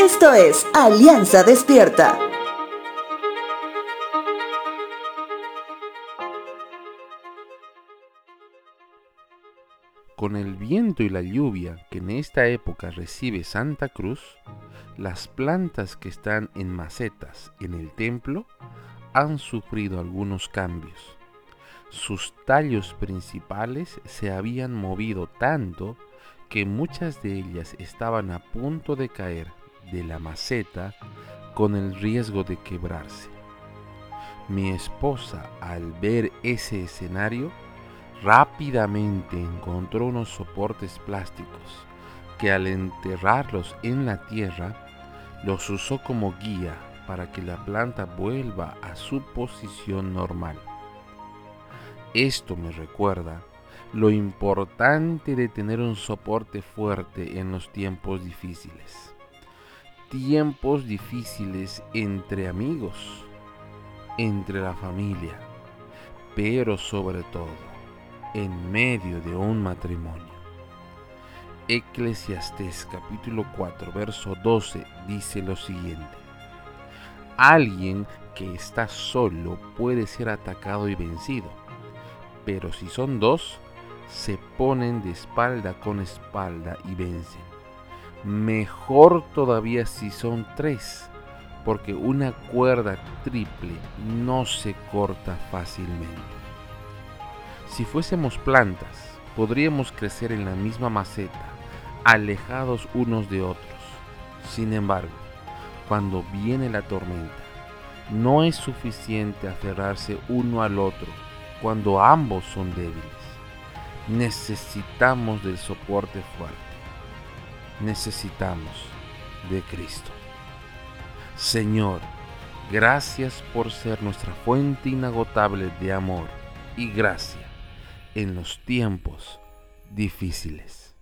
Esto es Alianza Despierta. Con el viento y la lluvia que en esta época recibe Santa Cruz, las plantas que están en macetas en el templo han sufrido algunos cambios. Sus tallos principales se habían movido tanto que muchas de ellas estaban a punto de caer de la maceta con el riesgo de quebrarse. Mi esposa, al ver ese escenario, rápidamente encontró unos soportes plásticos que al enterrarlos en la tierra los usó como guía para que la planta vuelva a su posición normal. Esto me recuerda lo importante de tener un soporte fuerte en los tiempos difíciles. Tiempos difíciles entre amigos, entre la familia, pero sobre todo en medio de un matrimonio. Eclesiastés capítulo 4 verso 12 dice lo siguiente. Alguien que está solo puede ser atacado y vencido, pero si son dos, se ponen de espalda con espalda y vencen. Mejor todavía si son tres, porque una cuerda triple no se corta fácilmente. Si fuésemos plantas, podríamos crecer en la misma maceta, alejados unos de otros. Sin embargo, cuando viene la tormenta, no es suficiente aferrarse uno al otro cuando ambos son débiles necesitamos del soporte fuerte. Necesitamos de Cristo. Señor, gracias por ser nuestra fuente inagotable de amor y gracia en los tiempos difíciles.